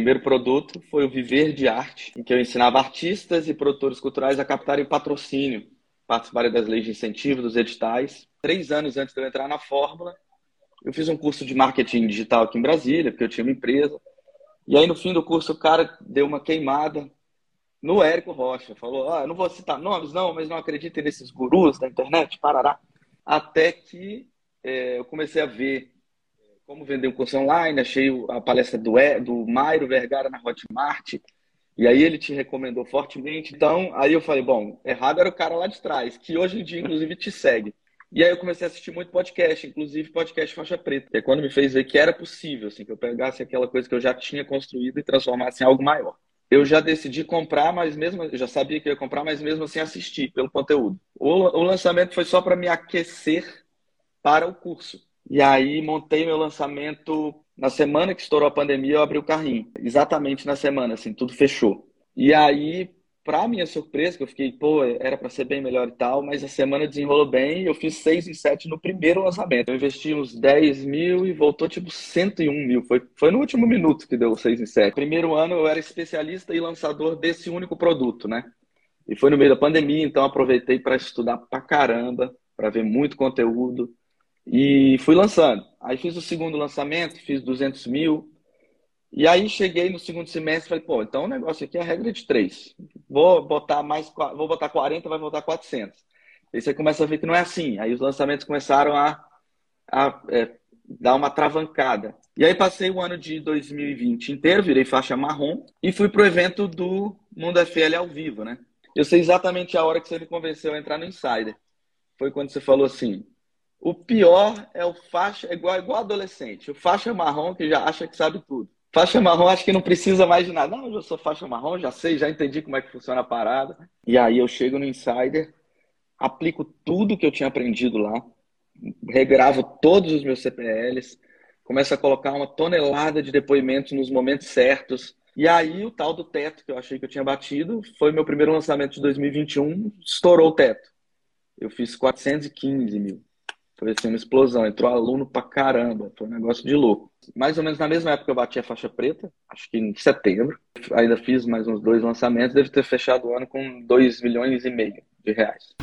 primeiro produto foi o Viver de Arte, em que eu ensinava artistas e produtores culturais a captarem patrocínio, participarem das leis de incentivo, dos editais. Três anos antes de eu entrar na Fórmula, eu fiz um curso de marketing digital aqui em Brasília, porque eu tinha uma empresa. E aí, no fim do curso, o cara deu uma queimada no Érico Rocha. Falou: Ah, não vou citar nomes, não, mas não acreditem nesses gurus da internet, parará. Até que é, eu comecei a ver como vender um curso online, achei a palestra do, do Mairo Vergara na Hotmart, e aí ele te recomendou fortemente. Então, aí eu falei, bom, errado era o cara lá de trás, que hoje em dia, inclusive, te segue. E aí eu comecei a assistir muito podcast, inclusive podcast faixa preta. Que é quando me fez ver que era possível, assim, que eu pegasse aquela coisa que eu já tinha construído e transformasse em algo maior. Eu já decidi comprar, mas mesmo eu já sabia que ia comprar, mas mesmo assim assistir pelo conteúdo. O, o lançamento foi só para me aquecer para o curso. E aí montei meu lançamento na semana que estourou a pandemia, eu abri o carrinho. Exatamente na semana, assim, tudo fechou. E aí para minha surpresa, que eu fiquei, pô, era para ser bem melhor e tal, mas a semana desenrolou bem eu fiz 6 em 7 no primeiro lançamento. Eu investi uns 10 mil e voltou tipo 101 mil. Foi, foi no último minuto que deu 6 em 7. Primeiro ano eu era especialista e lançador desse único produto, né? E foi no meio da pandemia, então aproveitei para estudar pra caramba, para ver muito conteúdo e fui lançando. Aí fiz o segundo lançamento, fiz 200 mil, e aí cheguei no segundo semestre e falei, pô, então o negócio aqui é a regra de três. Vou botar mais, vou botar 40, vai voltar 400. Aí você começa a ver que não é assim. Aí os lançamentos começaram a, a é, dar uma travancada. E aí passei o ano de 2020 inteiro, virei faixa marrom e fui pro evento do Mundo FL ao vivo, né? Eu sei exatamente a hora que você me convenceu a entrar no Insider. Foi quando você falou assim: o pior é o faixa, é igual, igual adolescente, o faixa marrom que já acha que sabe tudo. Faixa marrom, acho que não precisa mais de nada. Não, eu sou faixa marrom, já sei, já entendi como é que funciona a parada. E aí eu chego no Insider, aplico tudo que eu tinha aprendido lá, regravo todos os meus CPLs, começo a colocar uma tonelada de depoimentos nos momentos certos. E aí o tal do teto que eu achei que eu tinha batido foi meu primeiro lançamento de 2021, estourou o teto. Eu fiz 415 mil. Foi assim, uma explosão. Entrou aluno pra caramba. Foi um negócio de louco. Mais ou menos na mesma época eu bati a faixa preta, acho que em setembro. Ainda fiz mais uns dois lançamentos. Deve ter fechado o ano com 2 milhões e meio de reais.